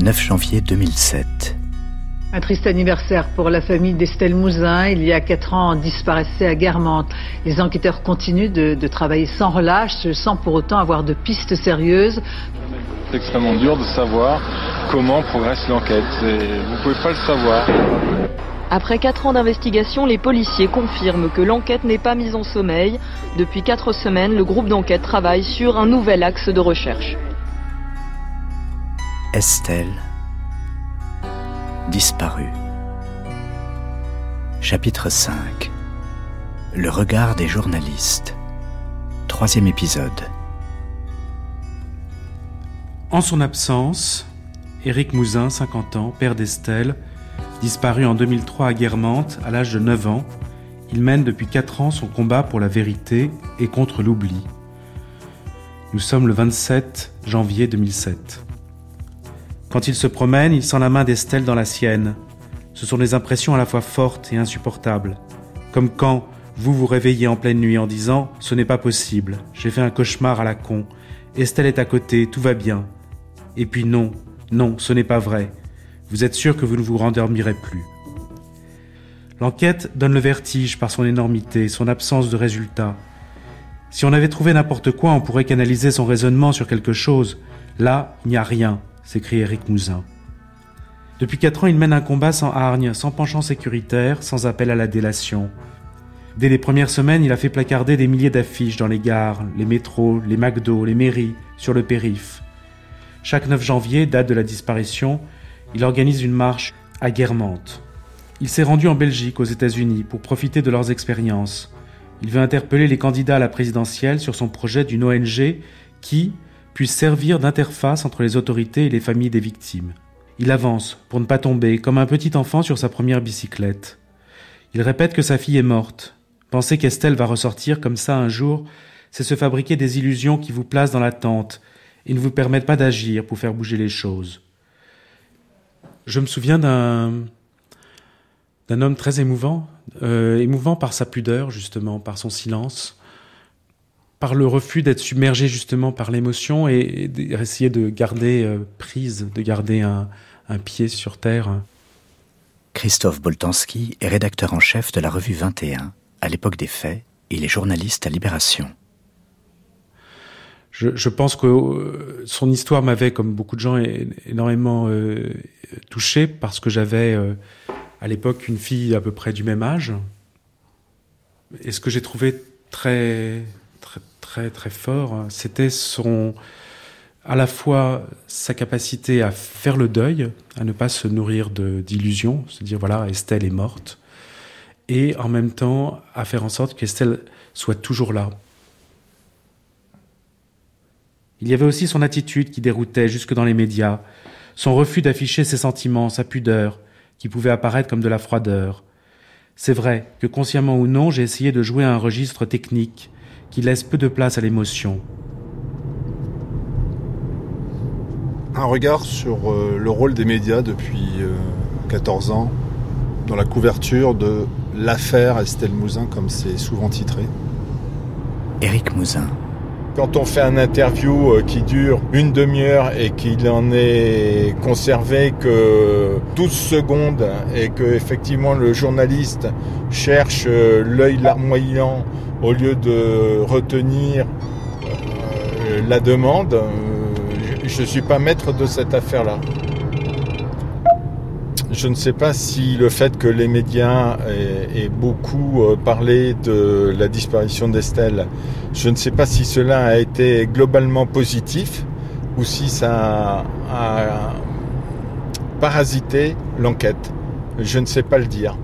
9 janvier 2007. Un triste anniversaire pour la famille d'Estelle Mouzin. Il y a quatre ans, disparaissait à Guermantes. Les enquêteurs continuent de, de, travailler sans relâche, sans pour autant avoir de pistes sérieuses. C'est extrêmement dur de savoir comment progresse l'enquête. Vous ne pouvez pas le savoir. Après quatre ans d'investigation, les policiers confirment que l'enquête n'est pas mise en sommeil. Depuis quatre semaines, le groupe d'enquête travaille sur un nouvel axe de recherche. Estelle disparu. Chapitre 5 Le regard des journalistes. Troisième épisode. En son absence, Éric Mouzin, 50 ans, père d'Estelle, disparu en 2003 à Guermantes à l'âge de 9 ans, il mène depuis 4 ans son combat pour la vérité et contre l'oubli. Nous sommes le 27 janvier 2007. Quand il se promène, il sent la main d'Estelle dans la sienne. Ce sont des impressions à la fois fortes et insupportables. Comme quand vous vous réveillez en pleine nuit en disant ⁇ Ce n'est pas possible, j'ai fait un cauchemar à la con, Estelle est à côté, tout va bien. ⁇ Et puis non, non, ce n'est pas vrai. Vous êtes sûr que vous ne vous rendormirez plus. L'enquête donne le vertige par son énormité, son absence de résultats. Si on avait trouvé n'importe quoi, on pourrait canaliser son raisonnement sur quelque chose. Là, il n'y a rien s'écrie Eric Mouzin. Depuis quatre ans, il mène un combat sans hargne, sans penchant sécuritaire, sans appel à la délation. Dès les premières semaines, il a fait placarder des milliers d'affiches dans les gares, les métros, les McDo, les mairies, sur le périph. Chaque 9 janvier, date de la disparition, il organise une marche à Guermantes. Il s'est rendu en Belgique, aux États-Unis, pour profiter de leurs expériences. Il veut interpeller les candidats à la présidentielle sur son projet d'une ONG qui, puisse servir d'interface entre les autorités et les familles des victimes. Il avance, pour ne pas tomber, comme un petit enfant sur sa première bicyclette. Il répète que sa fille est morte. Penser qu'Estelle va ressortir comme ça un jour, c'est se fabriquer des illusions qui vous placent dans l'attente et ne vous permettent pas d'agir pour faire bouger les choses. Je me souviens d'un homme très émouvant, euh, émouvant par sa pudeur justement, par son silence, par le refus d'être submergé justement par l'émotion et, d'essayer de garder euh, prise, de garder un, pied sur terre. Christophe Boltanski est rédacteur en chef de la revue 21 à l'époque des faits. Il est journaliste à Libération. Je, pense que euh, son histoire m'avait, comme beaucoup de gens, énormément euh, touché parce que j'avais à l'époque une fille à peu près du même âge. Et ce que j'ai trouvé très très très fort, c'était son à la fois sa capacité à faire le deuil, à ne pas se nourrir d'illusions, se dire voilà Estelle est morte, et en même temps à faire en sorte qu'Estelle soit toujours là. Il y avait aussi son attitude qui déroutait jusque dans les médias, son refus d'afficher ses sentiments, sa pudeur, qui pouvait apparaître comme de la froideur. C'est vrai que consciemment ou non, j'ai essayé de jouer un registre technique, qui laisse peu de place à l'émotion. Un regard sur euh, le rôle des médias depuis 14 euh, ans dans la couverture de l'affaire Estelle Mouzin, comme c'est souvent titré. Éric Mouzin. Quand on fait un interview euh, qui dure une demi-heure et qu'il en est conservé que 12 secondes et que effectivement le journaliste cherche l'œil larmoyant au lieu de retenir euh, la demande, euh, je ne suis pas maître de cette affaire-là. Je ne sais pas si le fait que les médias aient, beaucoup euh, parlé de la disparition d'Estelle, je ne sais pas si cela a été globalement positif ou si ça a parasité l'enquête. Je ne sais pas le dire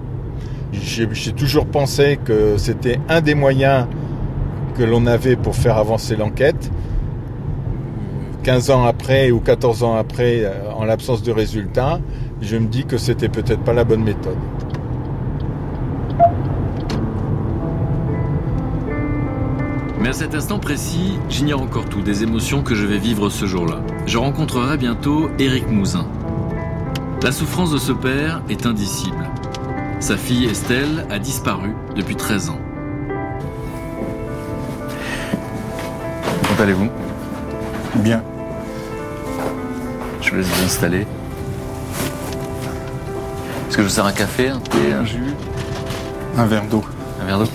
j'ai toujours pensé que c'était un des moyens que l'on avait pour faire avancer l'enquête. 15 ans après ou 14 ans après, euh, en l'absence de résultats, je me dis que c'était peut-être pas la bonne méthode. Mais à cet instant précis, j'ignore encore tout des émotions que je vais vivre ce jour-là. Je rencontrerai bientôt Éric Mouzin. La souffrance de ce père est indicible. Sa fille Estelle a disparu depuis 13 ans. Comment allez-vous? Bien. Je vous laisse vous installer. Est-ce que je vous sers un café, un thé, un jus? Un verre d'eau. Un verre d'eau?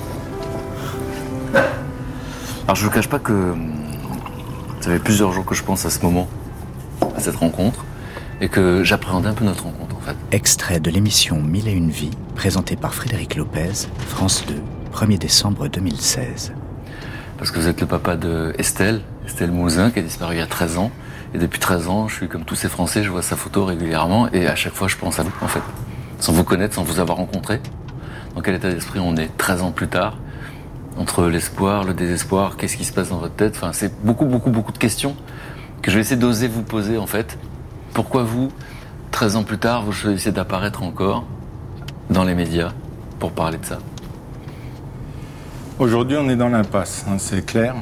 Alors je ne vous cache pas que hum, ça fait plusieurs jours que je pense à ce moment, à cette rencontre, et que j'appréhendais un peu notre rencontre en fait. Extrait de l'émission Mille et une vies, présentée par Frédéric Lopez, France 2, 1er décembre 2016. Parce que vous êtes le papa de Estelle, Estelle Mouzin, qui a disparu il y a 13 ans. Et depuis 13 ans, je suis comme tous ces Français, je vois sa photo régulièrement, et à chaque fois, je pense à vous, en fait. Sans vous connaître, sans vous avoir rencontré. Dans quel état d'esprit on est 13 ans plus tard? Entre l'espoir, le désespoir, qu'est-ce qui se passe dans votre tête? Enfin, c'est beaucoup, beaucoup, beaucoup de questions que je vais essayer d'oser vous poser, en fait. Pourquoi vous, 13 ans plus tard, vous choisissez d'apparaître encore dans les médias pour parler de ça? Aujourd'hui, on est dans l'impasse, hein, c'est clair.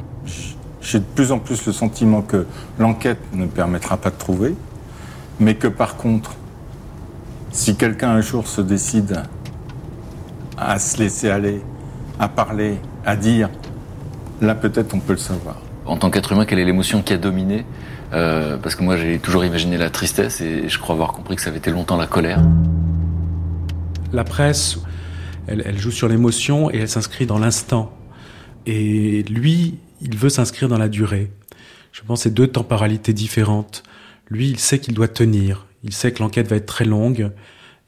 J'ai de plus en plus le sentiment que l'enquête ne permettra pas de trouver, mais que par contre, si quelqu'un un jour se décide à se laisser aller, à parler, à dire, là peut-être on peut le savoir. En tant qu'être humain, quelle est l'émotion qui a dominé Euh, Parce que moi j'ai toujours imaginé la tristesse et je crois avoir compris que ça avait été longtemps la colère. La presse, elle, joue sur l'émotion et elle s'inscrit dans l'instant. Et lui, il veut s'inscrire dans la durée. Je pense que c'est deux temporalités différentes. Lui, il sait qu'il doit tenir. Il sait que l'enquête va être très longue,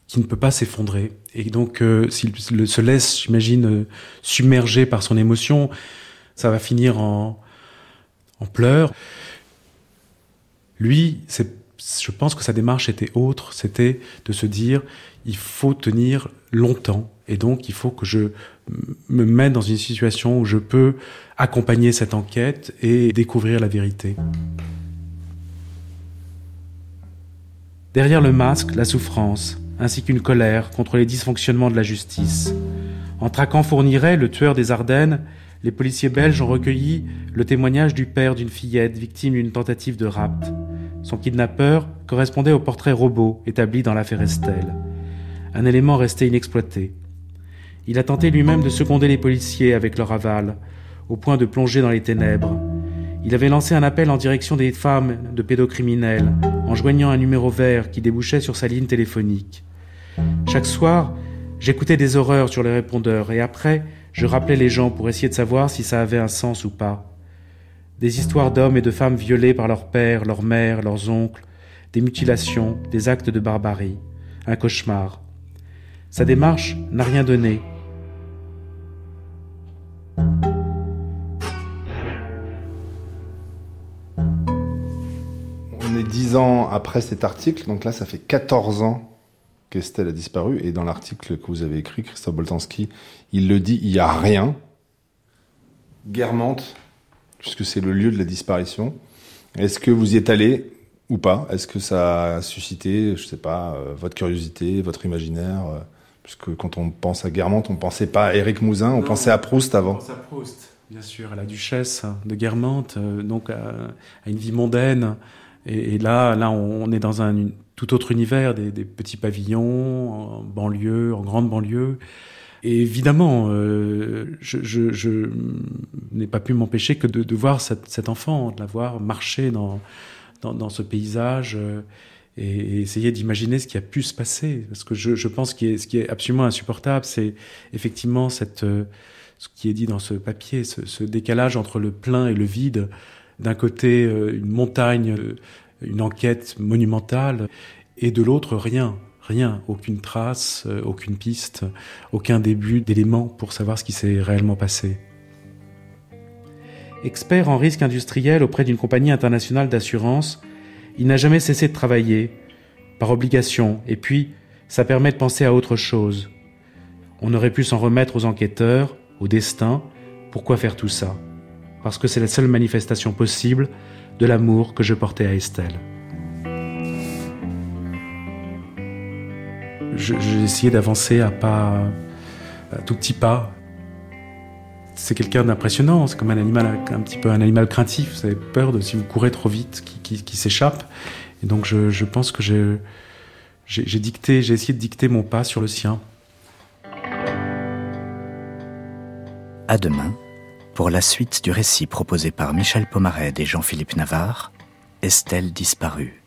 qu'il ne peut pas s'effondrer. Et donc, euh, s'il se laisse, j'imagine, euh, submerger par son émotion, ça va finir en, en pleurs. Lui, je pense que sa démarche était autre. C'était de se dire, il faut tenir longtemps. Et donc, il faut que je me mette dans une situation où je peux accompagner cette enquête et découvrir la vérité. Derrière le masque, la souffrance, ainsi qu'une colère contre les dysfonctionnements de la justice. En traquant Fourniret, le tueur des Ardennes, les policiers belges ont recueilli le témoignage du père d'une fillette victime d'une tentative de rapt. Son kidnappeur correspondait au portrait robot établi dans l'affaire Estelle. Un élément resté inexploité. Il a tenté lui-même de seconder les policiers avec leur aval, au point de plonger dans les ténèbres. Il avait lancé un appel en direction des femmes de pédocriminels, en joignant un numéro vert qui débouchait sur sa ligne téléphonique. Chaque soir, j'écoutais des horreurs sur les répondeurs et après, je rappelais les gens pour essayer de savoir si ça avait un sens ou pas. Des histoires d'hommes et de femmes violés par leurs pères, leurs mères, leurs oncles, des mutilations, des actes de barbarie. Un cauchemar. Sa démarche n'a rien donné. On est dix ans après cet article, donc là ça fait 14 ans qu'Estelle a disparu, et dans l'article que vous avez écrit, Christophe Boltanski, il le dit, il n'y a rien. Guermantes, puisque c'est le lieu de la disparition. Est-ce que vous y êtes allé ou pas? Est-ce que ça a suscité, je sais pas, euh, votre curiosité, votre imaginaire euh, Puisque quand on pense à Guermantes, on pensait pas à Éric Mouzin, on Non. pensait à Proust avant. pense à Proust, bien sûr, à la duchesse de Guermantes, euh, donc à, à une vie mondaine. Et, et là, là, on, on est dans un une- tout autre univers, des, des petits pavillons en banlieue, en grande banlieue. Et évidemment, euh, je, je, je n'ai pas pu m'empêcher que de, de voir cette, cet enfant, de la voir marcher dans, dans, dans ce paysage euh, et, et essayer d'imaginer ce qui a pu se passer. Parce que je, je pense que ce qui est absolument insupportable, c'est effectivement cette, euh, ce qui est dit dans ce papier, ce, ce décalage entre le plein et le vide. D'un côté, euh, une montagne, euh, une enquête monumentale, et de l'autre, rien. Rien, aucune trace, euh, aucune piste, aucun début d'éléments pour savoir ce qui s'est réellement passé. Expert en risque industriel auprès d'une compagnie internationale d'assurance, il n'a jamais cessé de travailler, par obligation, et puis ça permet de penser à autre chose. On aurait pu s'en remettre aux enquêteurs, au destin. Pourquoi faire tout ça? Parce que c'est la seule manifestation possible de l'amour que je portais à Estelle. J'ai essayé d'avancer à pas, à tout petit pas. C'est quelqu'un d'impressionnant. C'est comme un animal, un petit peu un animal craintif. Vous avez peur de si vous courez trop vite, qui, s'échappe. Et donc je, je pense que j'ai dicté, j'ai essayé de dicter mon pas sur le sien. À demain pour la suite du récit proposé par Michel Pomared et Jean-Philippe Navarre, Estelle disparue.